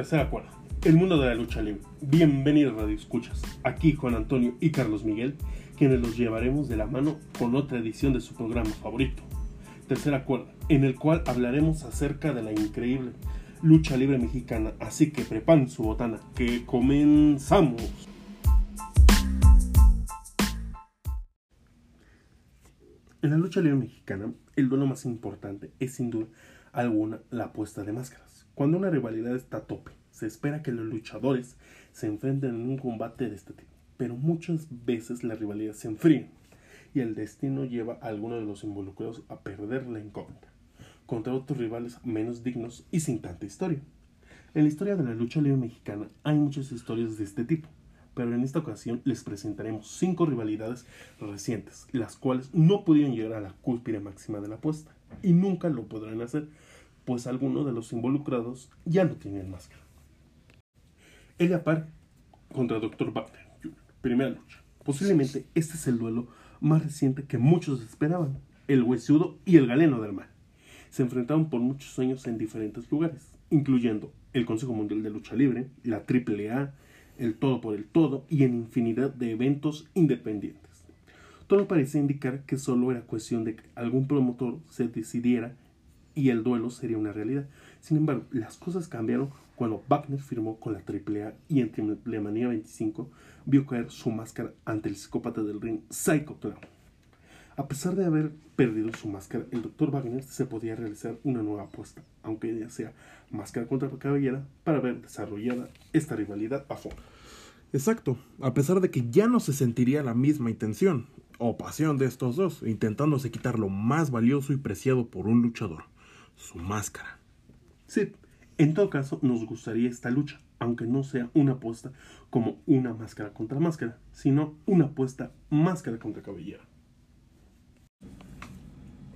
Tercera cuerda. El mundo de la lucha libre. Bienvenidos Radio Escuchas. Aquí Juan Antonio y Carlos Miguel, quienes los llevaremos de la mano con otra edición de su programa favorito. Tercera cuerda, en el cual hablaremos acerca de la increíble lucha libre mexicana. Así que preparen su botana, que comenzamos. En la lucha libre mexicana, el duelo más importante es sin duda alguna la apuesta de máscaras. Cuando una rivalidad está a tope, se espera que los luchadores se enfrenten en un combate de este tipo, pero muchas veces la rivalidad se enfría y el destino lleva a alguno de los involucrados a perder la incógnita contra otros rivales menos dignos y sin tanta historia. En la historia de la lucha libre mexicana hay muchas historias de este tipo, pero en esta ocasión les presentaremos cinco rivalidades recientes, las cuales no pudieron llegar a la cúspide máxima de la apuesta y nunca lo podrán hacer, pues algunos de los involucrados ya no tienen máscara. Elia Park contra Dr. Wagner Jr. Primera lucha. Posiblemente este es el duelo más reciente que muchos esperaban, el huesudo y el galeno del mal. Se enfrentaron por muchos años en diferentes lugares, incluyendo el Consejo Mundial de Lucha Libre, la AAA, el Todo por el Todo y en infinidad de eventos independientes. Todo parecía indicar que solo era cuestión de que algún promotor se decidiera y el duelo sería una realidad. Sin embargo, las cosas cambiaron cuando Wagner firmó con la AAA y en Triplemanía 25 vio caer su máscara ante el psicópata del ring Psycho Clown. A pesar de haber perdido su máscara, el Dr. Wagner se podía realizar una nueva apuesta, aunque ya sea máscara contra cabellera, para ver desarrollada esta rivalidad a fondo. Exacto, a pesar de que ya no se sentiría la misma intención o pasión de estos dos, intentándose quitar lo más valioso y preciado por un luchador, su máscara. Sí, en todo caso nos gustaría esta lucha, aunque no sea una apuesta como una máscara contra máscara, sino una apuesta máscara contra cabellera.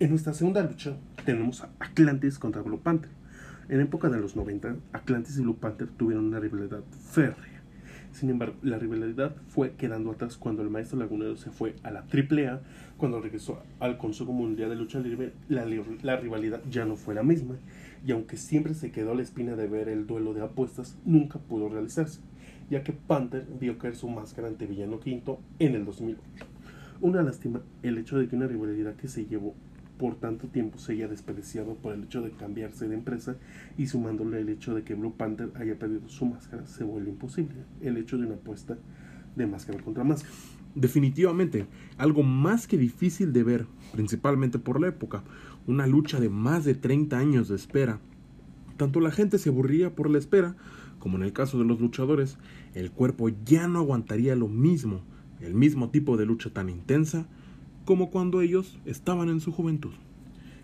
En nuestra segunda lucha tenemos a Atlantis contra Blue Panther. En época de los 90, Atlantis y Blue Panther tuvieron una rivalidad férrea sin embargo, la rivalidad fue quedando atrás cuando el maestro lagunero se fue a la AAA, cuando regresó al Consejo Mundial de Lucha Libre, la, rivalidad ya no fue la misma, y aunque siempre se quedó la espina de ver el duelo de apuestas, nunca pudo realizarse, ya que Panther vio caer su máscara ante Villano Quinto en el 2008. Una lástima el hecho de que una rivalidad que se llevó por tanto tiempo se haya despreciado por el hecho de cambiarse de empresa y sumándole el hecho de que Blue Panther haya perdido su máscara, se vuelve imposible el hecho de una apuesta de máscara contra máscara. Definitivamente, algo más que difícil de ver, principalmente por la época, una lucha de más de 30 años de espera. Tanto la gente se aburría por la espera, como en el caso de los luchadores, el cuerpo ya no aguantaría lo mismo, el mismo tipo de lucha tan intensa, como cuando ellos estaban en su juventud.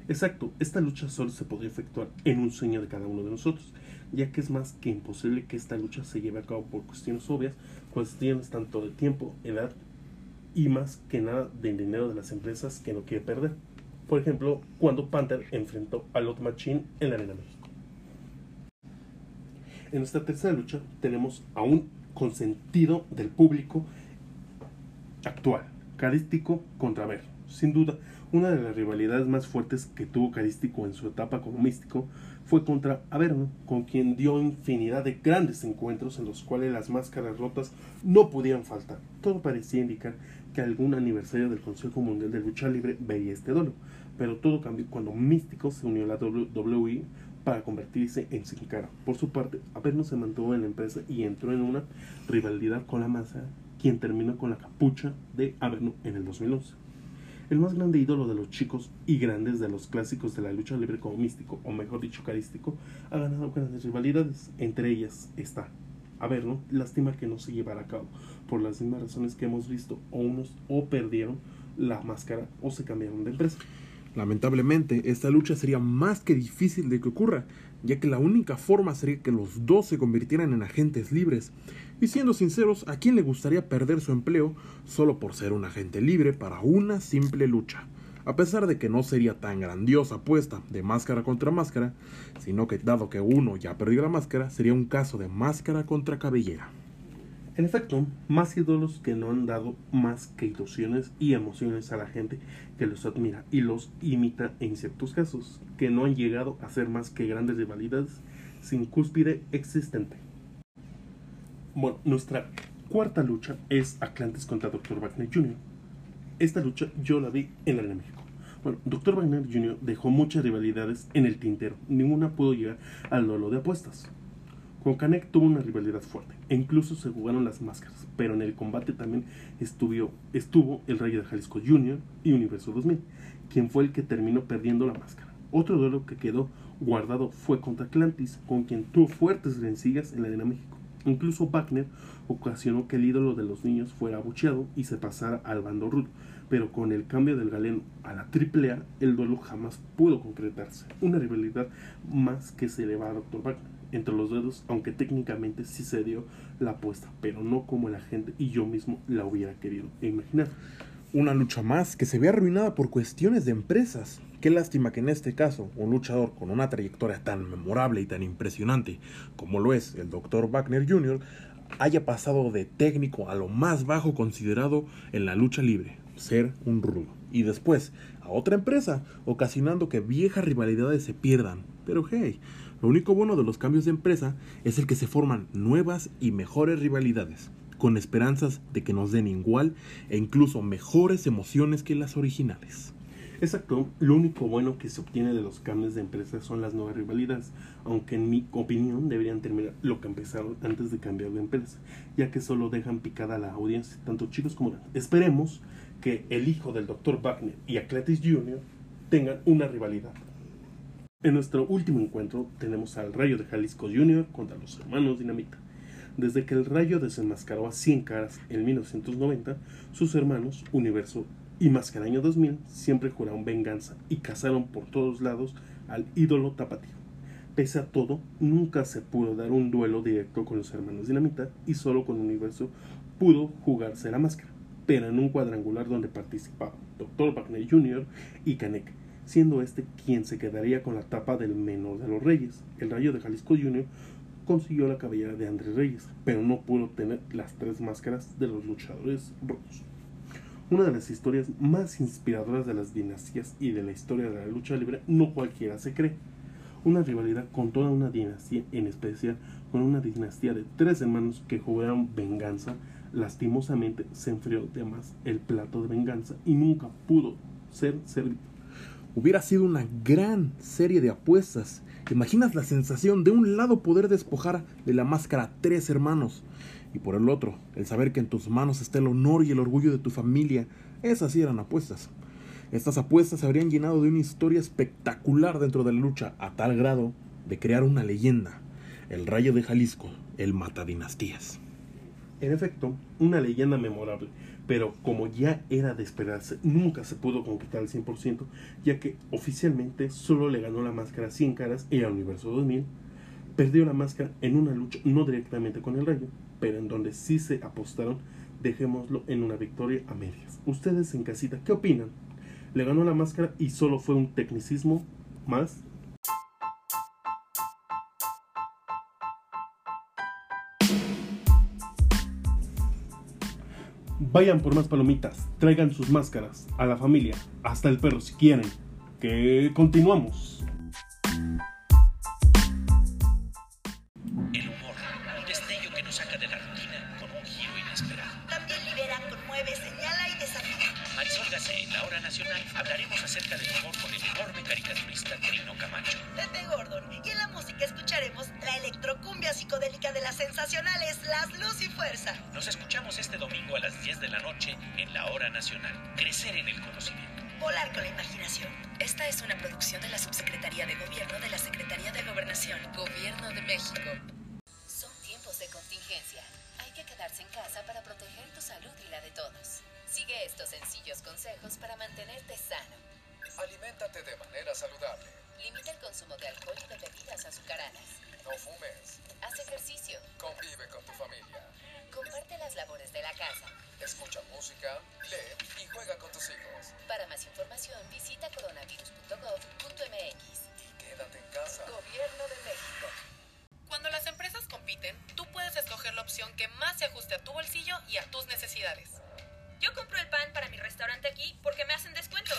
Exacto, esta lucha solo se podría efectuar en un sueño de cada uno de nosotros, ya que es más que imposible que esta lucha se lleve a cabo por cuestiones obvias, cuestiones tanto de tiempo, edad y más que nada de dinero de las empresas que no quiere perder. Por ejemplo, cuando Panther enfrentó a Lot Machine en la Arena México. En esta tercera lucha tenemos a un consentido del público actual, Carístico contra Ver. Sin duda, una de las rivalidades más fuertes que tuvo Carístico en su etapa como místico fue contra Averno, con quien dio infinidad de grandes encuentros en los cuales las máscaras rotas no podían faltar. Todo parecía indicar que algún aniversario del Consejo Mundial de Lucha Libre veía este duelo, pero todo cambió cuando Místico se unió a la WWE para convertirse en Sin Cara. Por su parte, Averno se mantuvo en la empresa y entró en una rivalidad con la masa quien terminó con la capucha de Averno en el 2011. El más grande ídolo de los chicos y grandes de los clásicos de la lucha libre como místico, o mejor dicho carístico, ha ganado grandes rivalidades. Entre ellas está Averno, lástima que no se llevará a cabo, por las mismas razones que hemos visto, o unos o perdieron la máscara o se cambiaron de empresa. Lamentablemente, esta lucha sería más que difícil de que ocurra, ya que la única forma sería que los dos se convirtieran en agentes libres. Y siendo sinceros, ¿a quién le gustaría perder su empleo solo por ser un agente libre para una simple lucha? A pesar de que no sería tan grandiosa apuesta de máscara contra máscara, sino que dado que uno ya perdió la máscara, sería un caso de máscara contra cabellera. En efecto, más ídolos que no han dado más que ilusiones y emociones a la gente que los admira y los imita en ciertos casos, que no han llegado a ser más que grandes rivalidades, sin cúspide existente. Bueno, nuestra cuarta lucha es Atlantis contra Dr. Wagner Jr. Esta lucha yo la vi en la de México. Bueno, Dr. Wagner Jr. dejó muchas rivalidades en el tintero, ninguna pudo llegar al duelo de apuestas. Con Canek tuvo una rivalidad fuerte e incluso se jugaron las máscaras, pero en el combate también estuvo, estuvo el Rayo de Jalisco Jr. y Universo 2000, quien fue el que terminó perdiendo la máscara. Otro duelo que quedó guardado fue contra Atlantis, con quien tuvo fuertes rencillas en la Arena México. Incluso Wagner ocasionó que el ídolo de los niños fuera abucheado y se pasara al bando rudo, pero con el cambio del galeno a la AAA, el duelo jamás pudo concretarse. Una rivalidad más que se eleva a Dr. Wagner entre los dedos, aunque técnicamente sí se dio la apuesta, pero no como la gente y yo mismo la hubiera querido imaginar. Una lucha más que se ve arruinada por cuestiones de empresas. Qué lástima que en este caso un luchador con una trayectoria tan memorable y tan impresionante como lo es el Dr. Wagner Jr. haya pasado de técnico a lo más bajo considerado en la lucha libre, ser un rudo. Y después a otra empresa, ocasionando que viejas rivalidades se pierdan. Pero hey, lo único bueno de los cambios de empresa es el que se forman nuevas y mejores rivalidades con esperanzas de que nos den igual e incluso mejores emociones que las originales. Exacto, lo único bueno que se obtiene de los cambios de empresa son las nuevas rivalidades, aunque en mi opinión deberían terminar lo que empezaron antes de cambiar de empresa, ya que solo dejan picada a la audiencia, tanto chicos como grandes. Esperemos que el hijo del Dr. Wagner y Atletis Jr. tengan una rivalidad. En nuestro último encuentro tenemos al Rayo de Jalisco Jr. contra los hermanos Dinamita. Desde que el rayo desenmascaró a 100 caras en 1990, sus hermanos, Universo y Mascaraño 2000, siempre juraron venganza y cazaron por todos lados al ídolo tapatío. Pese a todo, nunca se pudo dar un duelo directo con los hermanos Dinamita y solo con Universo pudo jugarse la máscara, pero en un cuadrangular donde participaban Dr. Wagner Jr. y Kanek, siendo este quien se quedaría con la tapa del menor de los reyes. El Rayo de Jalisco Jr consiguió la cabellera de Andrés Reyes, pero no pudo tener las tres máscaras de los luchadores rojos. Una de las historias más inspiradoras de las dinastías y de la historia de la lucha libre no cualquiera se cree. Una rivalidad con toda una dinastía, en especial con una dinastía de tres hermanos que jugaron venganza, lastimosamente se enfrió de más el plato de venganza y nunca pudo ser servido. Hubiera sido una gran serie de apuestas imaginas la sensación de un lado poder despojar de la máscara tres hermanos y por el otro el saber que en tus manos está el honor y el orgullo de tu familia. Esas sí eran apuestas. Estas apuestas se habrían llenado de una historia espectacular dentro de la lucha a tal grado de crear una leyenda. El Rayo de Jalisco, el Matadinastías. En efecto, una leyenda memorable pero como ya era de esperarse, nunca se pudo concretar al 100%, ya que oficialmente solo le ganó la máscara 100 caras y al Universo 2000, perdió la máscara en una lucha no directamente con el Rayo, pero en donde sí se apostaron, dejémoslo en una victoria a medias. Ustedes en casita, ¿qué opinan? ¿Le ganó la máscara y solo fue un tecnicismo más? Vayan por más palomitas, traigan sus máscaras, a la familia, hasta el perro si quieren. Que continuamos. El humor, un destello que nos saca de la rutina con un giro inesperado. En la hora nacional, hablaremos acerca del humor con el enorme caricaturista Trino Camacho. Pepe Gordon. Y en la música escucharemos la electrocumbia psicodélica de las sensacionales Las Luz y Fuerza. Nos escuchamos este domingo a las 10 de la noche en la hora nacional. Crecer en el conocimiento. Volar con la imaginación. Esta es una producción de la Subsecretaría de Gobierno de la Secretaría de Gobernación, Gobierno de México. Son tiempos de contingencia. Hay que quedarse en casa para proteger tu salud y la de todos. Sigue estos sencillos consejos para mantenerte sano. Aliméntate de manera saludable. Limita el consumo de alcohol y de bebidas azucaradas. No fumes. Haz ejercicio. Convive con tu familia. Comparte las labores de la casa. Escucha música, lee y juega con tus hijos. Para más información, visita coronavirus.gov.mx. Quédate en casa. Gobierno de México. Cuando las empresas compiten, tú puedes escoger la opción que más se ajuste a tu bolsillo y a tus necesidades restaurante aquí porque me hacen descuento.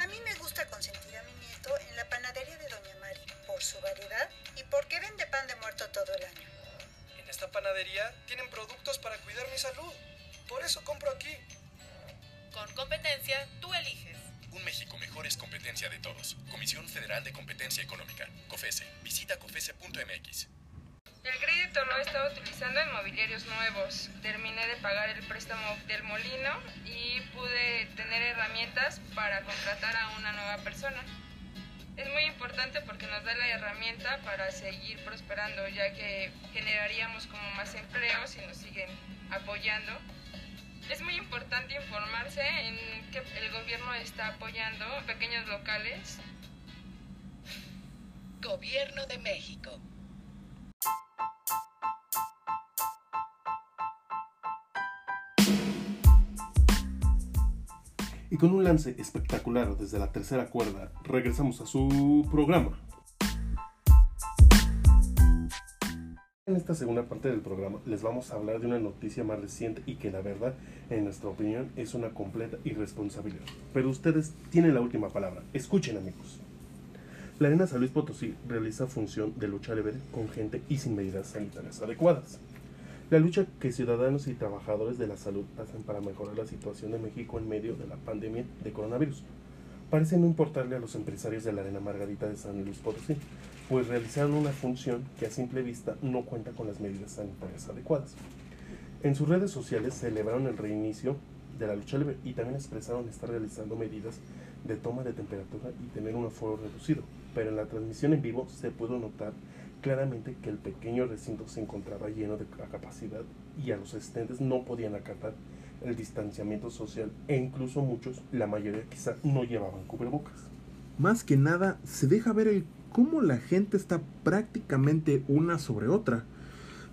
A mí me gusta consentir a mi nieto en la panadería de Doña Mari por su variedad y porque vende pan de muerto todo el año. En esta panadería tienen productos para cuidar mi salud. Por eso compro aquí. Con competencia, tú eliges. Un México mejor es competencia de todos. Comisión Federal de Competencia Económica. COFESE. Visita COFESE.mx. El crédito lo he estado utilizando en mobiliarios nuevos. Terminé de pagar el préstamo del molino pude tener herramientas para contratar a una nueva persona. Es muy importante porque nos da la herramienta para seguir prosperando, ya que generaríamos como más empleos si nos siguen apoyando. Es muy importante informarse en que el gobierno está apoyando pequeños locales. Gobierno de México. Y con un lance espectacular desde la tercera cuerda, regresamos a su programa. En esta segunda parte del programa les vamos a hablar de una noticia más reciente y que la verdad, en nuestra opinión, es una completa irresponsabilidad. Pero ustedes tienen la última palabra. Escuchen amigos. La Arena San Luis Potosí realiza función de lucha libre con gente y sin medidas sanitarias adecuadas. La lucha que ciudadanos y trabajadores de la salud hacen para mejorar la situación de México en medio de la pandemia de coronavirus parece no importarle a los empresarios de la Arena Margarita de San Luis Potosí, pues realizaron una función que a simple vista no cuenta con las medidas sanitarias adecuadas. En sus redes sociales celebraron el reinicio de la lucha libre y también expresaron estar realizando medidas de toma de temperatura y tener un aforo reducido, pero en la transmisión en vivo se pudo notar claramente que el pequeño recinto se encontraba lleno de capacidad y a los asistentes no podían acatar el distanciamiento social e incluso muchos, la mayoría quizá, no llevaban cubrebocas. Más que nada, se deja ver el cómo la gente está prácticamente una sobre otra.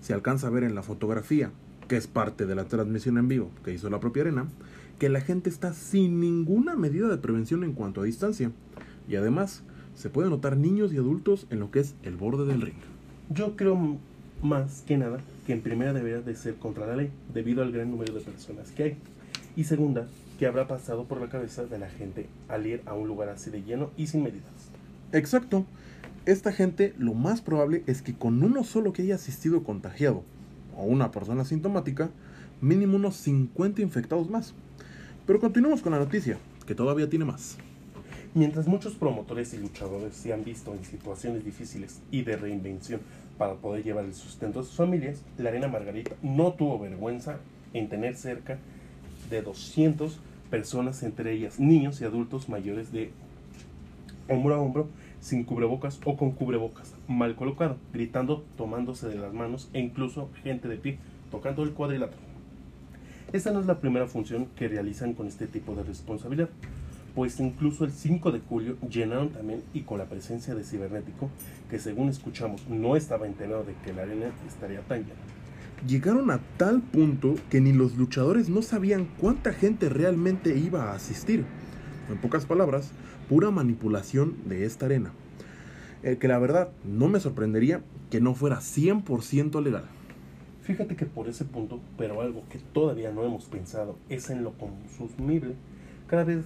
Se alcanza a ver en la fotografía, que es parte de la transmisión en vivo que hizo la propia arena, que la gente está sin ninguna medida de prevención en cuanto a distancia. Y además, se puede notar niños y adultos en lo que es el borde del ring. Yo creo más que nada que en primera debería de ser contra la ley, debido al gran número de personas que hay. Y segunda, que habrá pasado por la cabeza de la gente al ir a un lugar así de lleno y sin medidas. Exacto. Esta gente lo más probable es que con uno solo que haya asistido contagiado o una persona sintomática, mínimo unos 50 infectados más. Pero continuemos con la noticia, que todavía tiene más. Mientras muchos promotores y luchadores se han visto en situaciones difíciles y de reinvención para poder llevar el sustento a sus familias, la Arena Margarita no tuvo vergüenza en tener cerca de 200 personas, entre ellas niños y adultos mayores de hombro a hombro, sin cubrebocas o con cubrebocas mal colocado, gritando, tomándose de las manos e incluso gente de pie tocando el cuadrilátero. Esta no es la primera función que realizan con este tipo de responsabilidad, pues incluso el 5 de julio llenaron también y con la presencia de Cibernético, que según escuchamos no estaba enterado de que la arena estaría tan llena. Llegaron a tal punto que ni los luchadores no sabían cuánta gente realmente iba a asistir. En pocas palabras, pura manipulación de esta arena. El que la verdad no me sorprendería que no fuera 100% legal. Fíjate que por ese punto, pero algo que todavía no hemos pensado es en lo consumible. Cada vez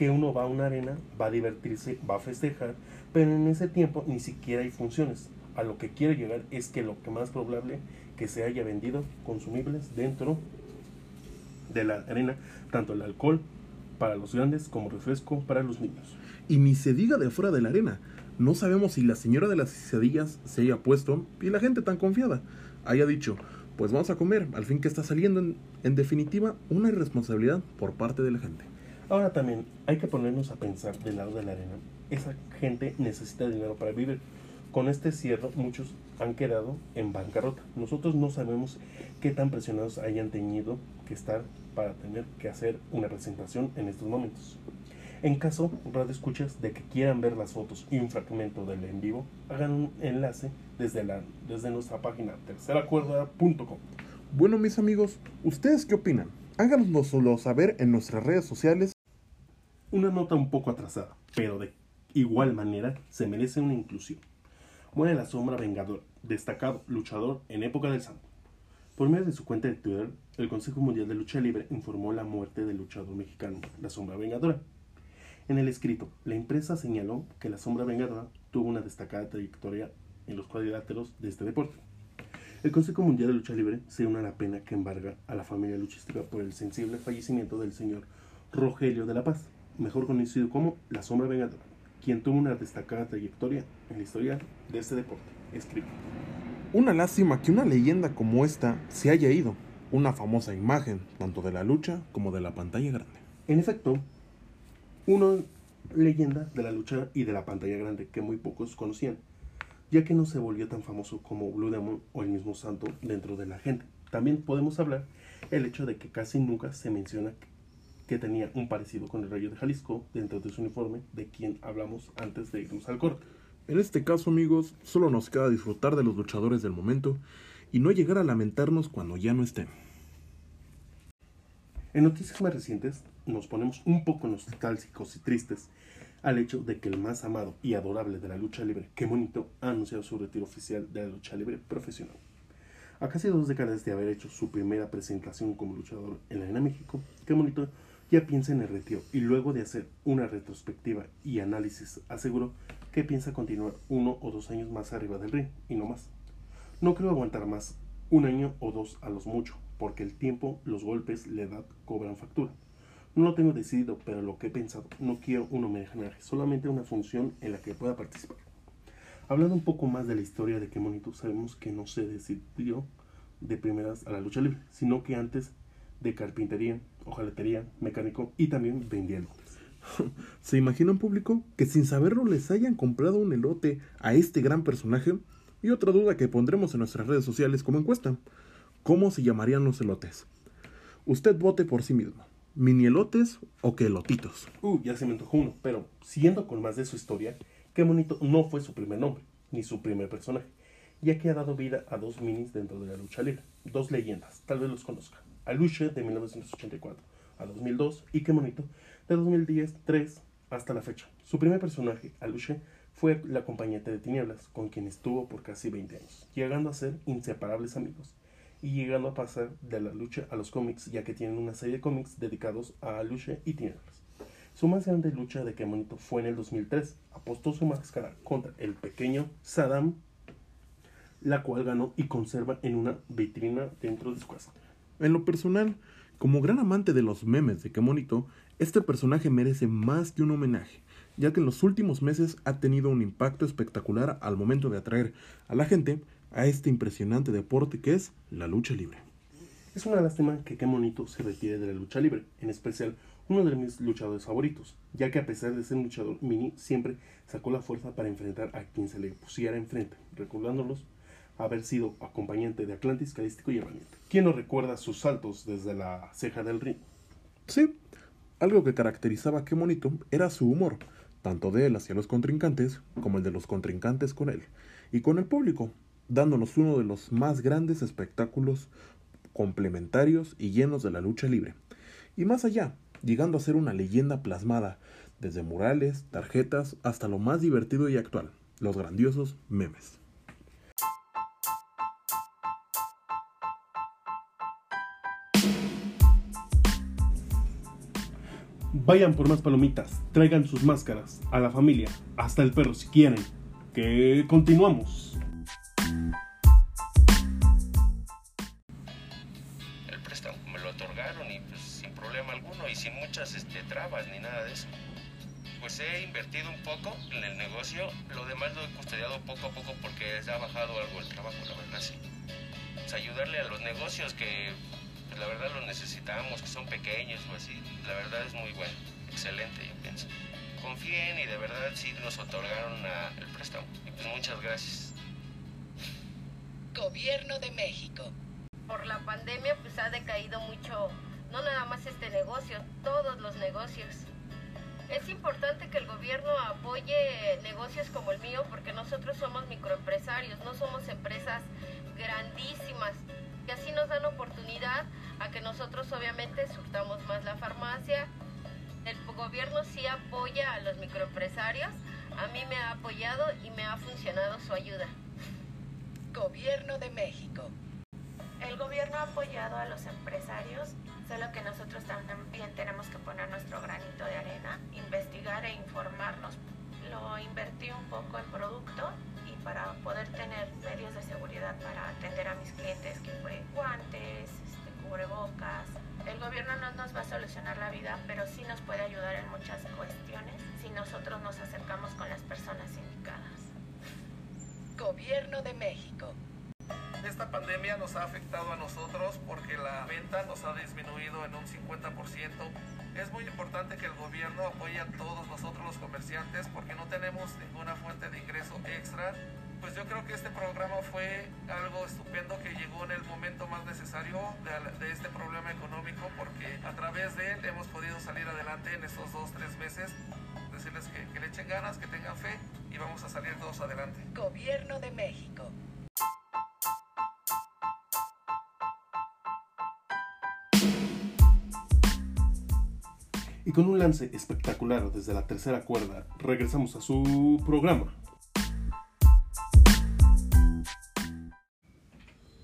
que uno va a una arena, va a divertirse, va a festejar, pero en ese tiempo ni siquiera hay funciones. A lo que quiero llegar es que lo que más probable que se haya vendido consumibles dentro de la arena, tanto el alcohol para los grandes como refresco para los niños. Y ni se diga de fuera de la arena. No sabemos si la señora de las quesadillas se haya puesto y la gente tan confiada haya dicho, pues vamos a comer, al fin que está saliendo en, en definitiva una irresponsabilidad por parte de la gente. Ahora también hay que ponernos a pensar del lado de la arena. Esa gente necesita dinero para vivir. Con este cierre muchos han quedado en bancarrota. Nosotros no sabemos qué tan presionados hayan tenido que estar para tener que hacer una presentación en estos momentos. En caso, radio escuchas de que quieran ver las fotos y un fragmento del en vivo, hagan un enlace desde, la, desde nuestra página terceracuerda.com. Bueno, mis amigos, ¿ustedes qué opinan? Háganoslo saber en nuestras redes sociales. Una nota un poco atrasada, pero de igual manera se merece una inclusión. Muere la sombra vengador, destacado luchador en época del santo. Por medio de su cuenta de Twitter, el Consejo Mundial de Lucha Libre informó la muerte del luchador mexicano, la sombra vengadora. En el escrito, la empresa señaló que la sombra vengadora tuvo una destacada trayectoria en los cuadriláteros de este deporte. El Consejo Mundial de Lucha Libre se une a la pena que embarga a la familia luchística por el sensible fallecimiento del señor Rogelio de la Paz, mejor conocido como La Sombra Vengadora, quien tuvo una destacada trayectoria en la historia de este deporte. Escribe. Una lástima que una leyenda como esta se haya ido, una famosa imagen tanto de la lucha como de la pantalla grande. En efecto, una leyenda de la lucha y de la pantalla grande que muy pocos conocían, ya que no se volvió tan famoso como Blue Demon o el mismo santo dentro de la gente. También podemos hablar el hecho de que casi nunca se menciona que tenía un parecido con el Rayo de Jalisco dentro de su uniforme, de quien hablamos antes de irnos al corte. En este caso, amigos, solo nos queda disfrutar de los luchadores del momento y no llegar a lamentarnos cuando ya no estén. En noticias más recientes nos ponemos un poco nostálgicos y tristes al hecho de que el más amado y adorable de la lucha libre, Qué Bonito, ha anunciado su retiro oficial de la lucha libre profesional. A casi dos décadas de haber hecho su primera presentación como luchador en la Arena México, Qué Bonito ya piensa en el retiro y luego de hacer una retrospectiva y análisis aseguró que piensa continuar uno o dos años más arriba del ring y no más. No creo aguantar más, un año o dos a los mucho, porque el tiempo, los golpes, la edad cobran factura. No lo tengo decidido, pero lo que he pensado, no quiero un homenaje, solamente una función en la que pueda participar. Hablando un poco más de la historia de que Monito, sabemos que no se decidió de primeras a la lucha libre, sino que antes de carpintería, hojalatería, mecánico y también vendía elotes. ¿Se imagina un público que sin saberlo les hayan comprado un elote a este gran personaje? Y otra duda que pondremos en nuestras redes sociales como encuesta. ¿Cómo se llamarían los elotes? Usted vote por sí mismo. ¿Mini elotes o que elotitos? Uh, ya se me antojó uno, pero siguiendo con más de su historia, qué bonito no fue su primer nombre, ni su primer personaje, ya que ha dado vida a dos minis dentro de la lucha libre, dos leyendas, tal vez los conozca. Aluche de 1984 a 2002 y qué bonito de 2010 3 hasta la fecha. Su primer personaje, Aluche, fue la acompañante de Tinieblas, con quien estuvo por casi 20 años, llegando a ser inseparables amigos y llegando a pasar de la lucha a los cómics, ya que tienen una serie de cómics dedicados a Aluche y Tinieblas. Su más grande lucha de Kemonito fue en el 2003. Apostó su máscara contra el pequeño Saddam, la cual ganó y conserva en una vitrina dentro de su casa. En lo personal, como gran amante de los memes de Kemonito, este personaje merece más que un homenaje, ya que en los últimos meses ha tenido un impacto espectacular al momento de atraer a la gente a este impresionante deporte que es la lucha libre. Es una lástima que Kemonito se retire de la lucha libre, en especial uno de mis luchadores favoritos, ya que a pesar de ser un luchador mini, siempre sacó la fuerza para enfrentar a quien se le pusiera enfrente, recordándolos haber sido acompañante de Atlantis, Calístico y Herramienta. ¿Quién no recuerda sus saltos desde la ceja del ring? Sí, algo que caracterizaba a Kemonito era su humor, tanto de él hacia los contrincantes como el de los contrincantes con él, y con el público, dándonos uno de los más grandes espectáculos complementarios y llenos de la lucha libre. Y más allá, llegando a ser una leyenda plasmada, desde murales, tarjetas, hasta lo más divertido y actual, los grandiosos memes. Vayan por más palomitas, traigan sus máscaras, a la familia, hasta el perro si quieren. Que continuamos. El préstamo me lo otorgaron y pues sin problema alguno y sin muchas este, trabas ni nada de eso. Pues he invertido un poco en el negocio, lo demás lo he custodiado poco a poco porque ha bajado algo el trabajo, la verdad sí. Pues ayudarle a los negocios que pues, la verdad lo necesitamos, que son pequeños o así, la verdad es muy bueno, excelente yo pienso. Confíen y de verdad sí nos otorgaron a- el préstamo. Y pues muchas gracias. Gobierno de México. por la pandemia pues ha decaído mucho, no nada más este negocio, todos los negocios. Es importante que el gobierno apoye negocios como el mío porque nosotros somos microempresarios, no somos empresas grandísimas. Y así nos dan oportunidad a que nosotros obviamente surtamos más la farmacia. El gobierno sí apoya a los microempresarios, a mí me ha apoyado y me ha funcionado su ayuda. Gobierno de México. El gobierno ha apoyado a los empresarios, solo que nosotros también tenemos que poner nuestro granito de arena, investigar e informarnos. Lo invertí un poco en producto para poder tener medios de seguridad para atender a mis clientes, que fue guantes, este, cubrebocas. El gobierno no nos va a solucionar la vida, pero sí nos puede ayudar en muchas cuestiones si nosotros nos acercamos con las personas indicadas. Gobierno de México. Esta pandemia nos ha afectado a nosotros porque la venta nos ha disminuido en un 50%. Es muy importante que el gobierno apoye a todos nosotros los comerciantes porque no tenemos ninguna fuente de ingreso extra. Pues yo creo que este programa fue algo estupendo que llegó en el momento más necesario de, de este problema económico porque a través de él hemos podido salir adelante en estos dos, tres meses. Decirles que, que le echen ganas, que tengan fe y vamos a salir todos adelante. Gobierno de México. Y con un lance espectacular desde la tercera cuerda, regresamos a su programa.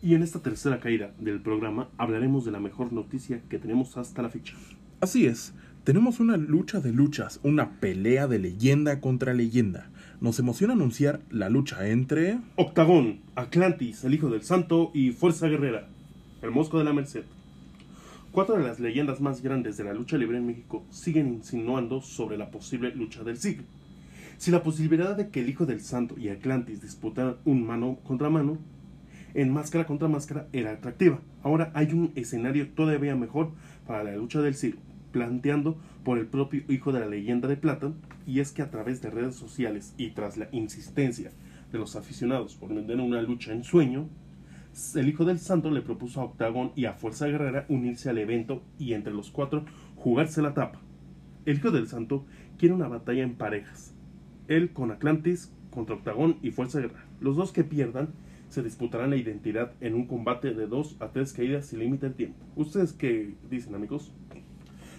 Y en esta tercera caída del programa hablaremos de la mejor noticia que tenemos hasta la fecha. Así es, tenemos una lucha de luchas, una pelea de leyenda contra leyenda. Nos emociona anunciar la lucha entre... Octagón, Atlantis, el Hijo del Santo y Fuerza Guerrera, el Mosco de la Merced. Cuatro de las leyendas más grandes de la lucha libre en México siguen insinuando sobre la posible lucha del siglo. Si la posibilidad de que el Hijo del Santo y Atlantis disputaran un mano contra mano, en máscara contra máscara era atractiva. Ahora hay un escenario todavía mejor para la lucha del siglo, planteando por el propio hijo de la leyenda de plata, y es que a través de redes sociales y tras la insistencia de los aficionados por vender una lucha en sueño, el hijo del santo le propuso a Octagón y a Fuerza Guerrera unirse al evento y entre los cuatro jugarse la tapa. El hijo del santo quiere una batalla en parejas, él con Atlantis contra Octagón y Fuerza Guerrera. Los dos que pierdan se disputarán la identidad en un combate de dos a tres caídas sin límite de tiempo. ¿Ustedes qué dicen amigos?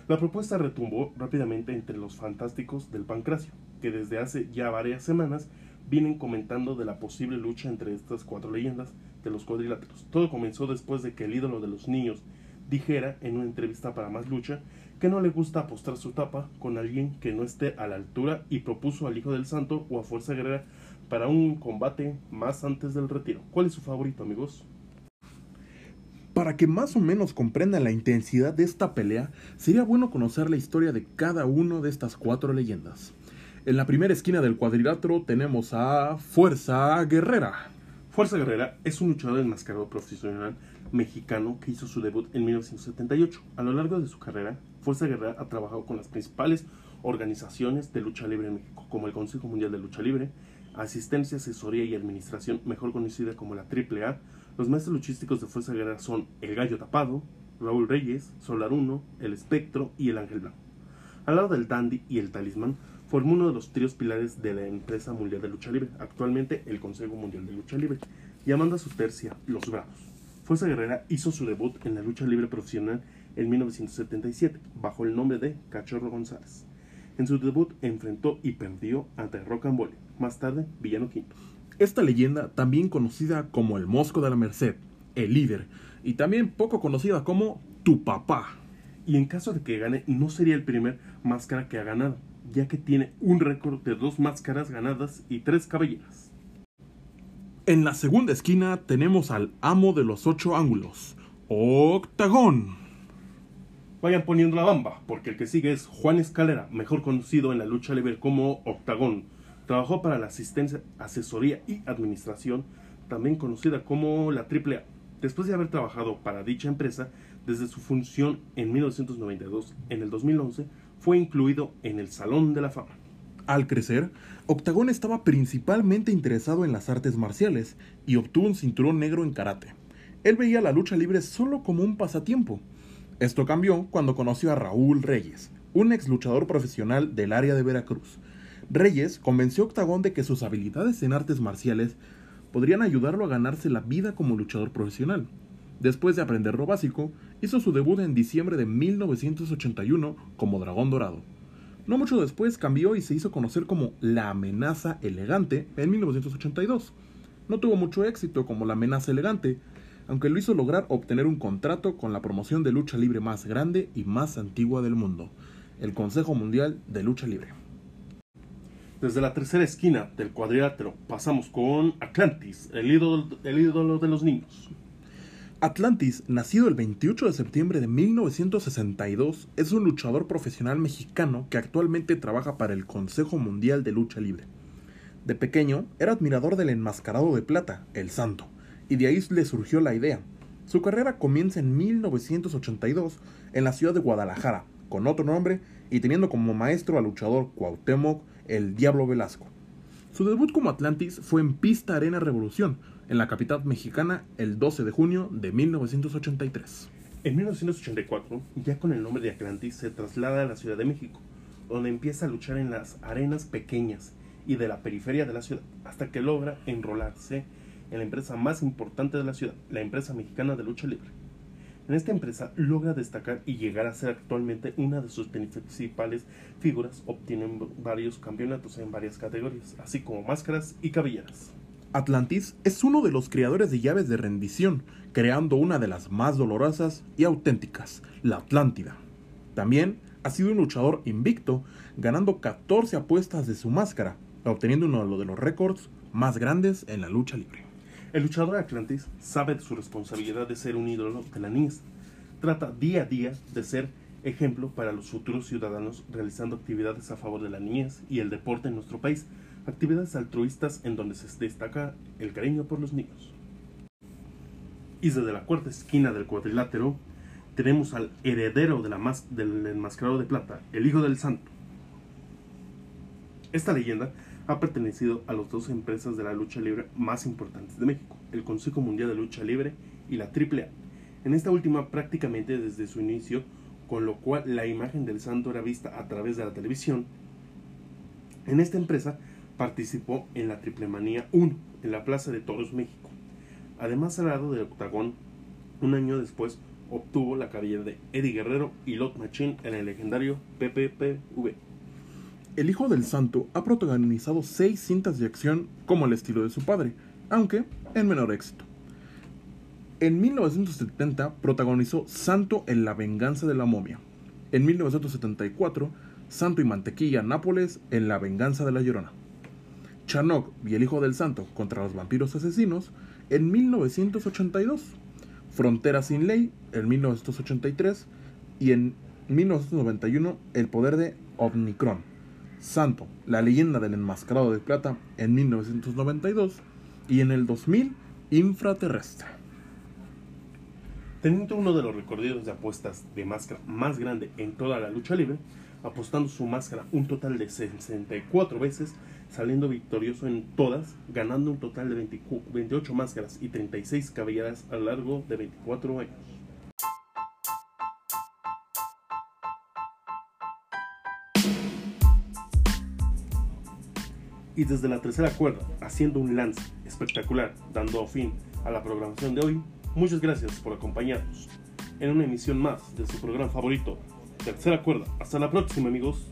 La propuesta retumbó rápidamente entre los fantásticos del Pancracio, que desde hace ya varias semanas vienen comentando de la posible lucha entre estas cuatro leyendas de los cuadriláteros. Todo comenzó después de que el ídolo de los niños dijera en una entrevista para Más Lucha que no le gusta apostar su tapa con alguien que no esté a la altura y propuso al Hijo del Santo o a Fuerza Guerrera para un combate más antes del retiro. ¿Cuál es su favorito, amigos? Para que más o menos comprendan la intensidad de esta pelea, sería bueno conocer la historia de cada uno de estas cuatro leyendas. En la primera esquina del cuadrilátero tenemos a Fuerza Guerrera. Fuerza Guerrera es un luchador enmascarado profesional mexicano que hizo su debut en 1978. A lo largo de su carrera, Fuerza Guerrera ha trabajado con las principales organizaciones de lucha libre en México, como el Consejo Mundial de Lucha Libre, Asistencia, Asesoría y Administración, mejor conocida como la AAA. Los maestros luchísticos de Fuerza Guerrera son El Gallo Tapado, Raúl Reyes, Solar 1, El Espectro y El Ángel Blanco. Al lado del Dandy y el Talismán, formó uno de los tríos pilares de la empresa mundial de lucha libre, actualmente el Consejo Mundial de Lucha Libre, llamando a su tercia Los Bravos. Fuerza Guerrera hizo su debut en la lucha libre profesional en 1977, bajo el nombre de Cachorro González. En su debut enfrentó y perdió ante Rocambole, más tarde Villano Quinto. Esta leyenda, también conocida como el Mosco de la Merced, el líder, y también poco conocida como Tu Papá. Y en caso de que gane, no sería el primer máscara que ha ganado, ya que tiene un récord de dos máscaras ganadas y tres cabelleras. En la segunda esquina tenemos al amo de los ocho ángulos, Octagón. Vayan poniendo la bamba, porque el que sigue es Juan Escalera, mejor conocido en la lucha libre como Octagón. Trabajó para la asistencia, asesoría y administración, también conocida como la AAA. Después de haber trabajado para dicha empresa, desde su función en 1992, en el 2011 fue incluido en el Salón de la Fama. Al crecer, Octagón estaba principalmente interesado en las artes marciales y obtuvo un cinturón negro en karate. Él veía la lucha libre solo como un pasatiempo. Esto cambió cuando conoció a Raúl Reyes, un ex luchador profesional del área de Veracruz. Reyes convenció a Octagón de que sus habilidades en artes marciales podrían ayudarlo a ganarse la vida como luchador profesional. Después de aprender lo básico, hizo su debut en diciembre de 1981 como Dragón Dorado. No mucho después cambió y se hizo conocer como La Amenaza Elegante en 1982. No tuvo mucho éxito como La Amenaza Elegante, aunque lo hizo lograr obtener un contrato con la promoción de lucha libre más grande y más antigua del mundo, el Consejo Mundial de Lucha Libre. Desde la tercera esquina del cuadrilátero pasamos con Atlantis, el ídolo, el ídolo de los niños. Atlantis, nacido el 28 de septiembre de 1962, es un luchador profesional mexicano que actualmente trabaja para el Consejo Mundial de Lucha Libre. De pequeño era admirador del enmascarado de plata, el santo, y de ahí le surgió la idea. Su carrera comienza en 1982 en la ciudad de Guadalajara, con otro nombre y teniendo como maestro al luchador Cuauhtémoc el Diablo Velasco. Su debut como Atlantis fue en Pista Arena Revolución, en la capital mexicana, el 12 de junio de 1983. En 1984, ya con el nombre de Atlantis, se traslada a la Ciudad de México, donde empieza a luchar en las arenas pequeñas y de la periferia de la ciudad, hasta que logra enrolarse en la empresa más importante de la ciudad, la empresa mexicana de lucha libre. En esta empresa logra destacar y llegar a ser actualmente una de sus principales figuras, obtienen varios campeonatos en varias categorías, así como máscaras y cabelleras. Atlantis es uno de los creadores de llaves de rendición, creando una de las más dolorosas y auténticas, la Atlántida. También ha sido un luchador invicto, ganando 14 apuestas de su máscara, obteniendo uno de los récords más grandes en la lucha libre. El luchador Atlantis sabe de su responsabilidad de ser un ídolo de la niñez. Trata día a día de ser ejemplo para los futuros ciudadanos realizando actividades a favor de la niñez y el deporte en nuestro país, actividades altruistas en donde se destaca el cariño por los niños. Y desde la cuarta esquina del cuadrilátero tenemos al heredero del enmascarado de plata, el hijo del santo. Esta leyenda ha pertenecido a las dos empresas de la lucha libre más importantes de México, el Consejo Mundial de Lucha Libre y la AAA. En esta última prácticamente desde su inicio, con lo cual la imagen del santo era vista a través de la televisión. En esta empresa participó en la Triple Manía 1 en la Plaza de Toros, México. Además, al lado del octagón, un año después obtuvo la cabellera de Eddie Guerrero y Lot Machine en el legendario PPPV. El hijo del santo ha protagonizado seis cintas de acción como el estilo de su padre, aunque en menor éxito. En 1970 protagonizó Santo en la venganza de la momia. En 1974, Santo y Mantequilla Nápoles en la venganza de la Llorona. Chanok y el hijo del santo contra los vampiros asesinos en 1982. Frontera sin ley en 1983 y en 1991 El poder de Omnicron. Santo, la leyenda del enmascarado de plata en 1992 y en el 2000 Infraterrestre. Teniendo uno de los recorridos de apuestas de máscara más grande en toda la lucha libre, apostando su máscara un total de 64 veces, saliendo victorioso en todas, ganando un total de 28 máscaras y 36 cabelleras a lo largo de 24 años. y desde la tercera cuerda, haciendo un lance espectacular, dando fin a la programación de hoy, muchas gracias por acompañarnos en una emisión más de su programa favorito, Tercera Cuerda. Hasta la próxima amigos.